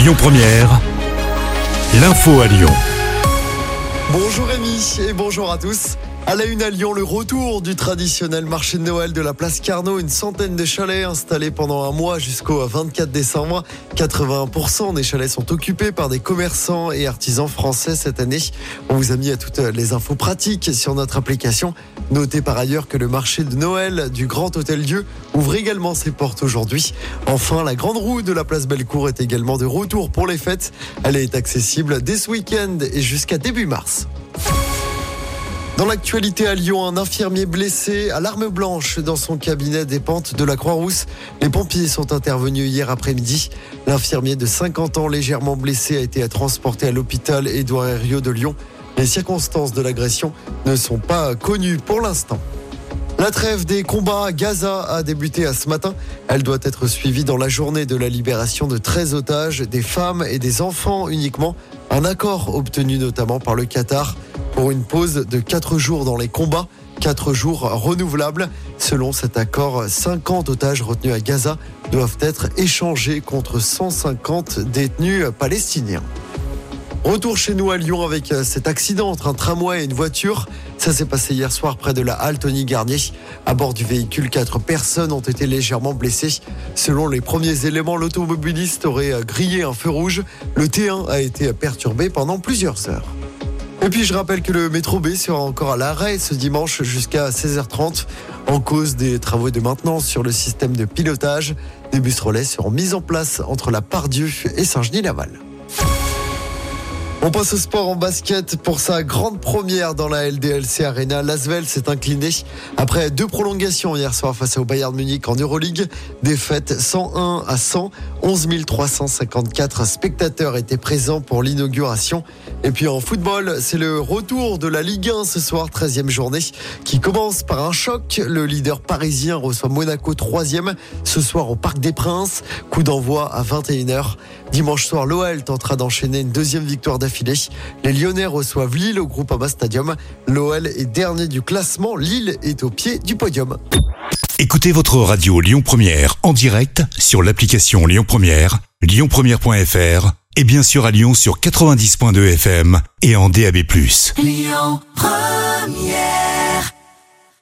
Lyon Première, l'info à Lyon. Bonjour Rémi et bonjour à tous. À la une à Lyon, le retour du traditionnel marché de Noël de la place Carnot. Une centaine de chalets installés pendant un mois jusqu'au 24 décembre. 81% des chalets sont occupés par des commerçants et artisans français cette année. On vous a mis à toutes les infos pratiques sur notre application. Notez par ailleurs que le marché de Noël du Grand Hôtel Dieu ouvre également ses portes aujourd'hui. Enfin, la grande roue de la place Bellecour est également de retour pour les fêtes. Elle est accessible dès ce week-end et jusqu'à début mars. Dans l'actualité à Lyon, un infirmier blessé à l'arme blanche dans son cabinet des pentes de la Croix-Rousse. Les pompiers sont intervenus hier après-midi. L'infirmier de 50 ans légèrement blessé a été transporté à l'hôpital Édouard Herriot de Lyon. Les circonstances de l'agression ne sont pas connues pour l'instant. La trêve des combats à Gaza a débuté à ce matin. Elle doit être suivie dans la journée de la libération de 13 otages, des femmes et des enfants uniquement. Un accord obtenu notamment par le Qatar pour une pause de 4 jours dans les combats. 4 jours renouvelables. Selon cet accord, 50 otages retenus à Gaza doivent être échangés contre 150 détenus palestiniens. Retour chez nous à Lyon avec cet accident entre un tramway et une voiture. Ça s'est passé hier soir près de la halle Tony Garnier. À bord du véhicule, quatre personnes ont été légèrement blessées. Selon les premiers éléments, l'automobiliste aurait grillé un feu rouge. Le T1 a été perturbé pendant plusieurs heures. Et puis je rappelle que le métro B sera encore à l'arrêt ce dimanche jusqu'à 16h30 en cause des travaux de maintenance sur le système de pilotage. Des bus relais seront mis en place entre la Pardieu et Saint-Genis-Laval. On passe au sport en basket pour sa grande première dans la LDLC Arena. Lasvel s'est incliné après deux prolongations hier soir face au Bayern Munich en Euroleague. Défaite 101 à 100. 11 354 spectateurs étaient présents pour l'inauguration. Et puis en football, c'est le retour de la Ligue 1 ce soir, 13e journée, qui commence par un choc. Le leader parisien reçoit Monaco 3e ce soir au Parc des Princes. Coup d'envoi à 21h. Dimanche soir, l'OL tentera d'enchaîner une deuxième victoire d'affilée. Les Lyonnais reçoivent Lille au Groupama Stadium. L'OL est dernier du classement. Lille est au pied du podium. Écoutez votre radio Lyon Première en direct sur l'application Lyon Première, lyonpremière.fr et bien sûr à Lyon sur 90.2 FM et en DAB+. Lyon Première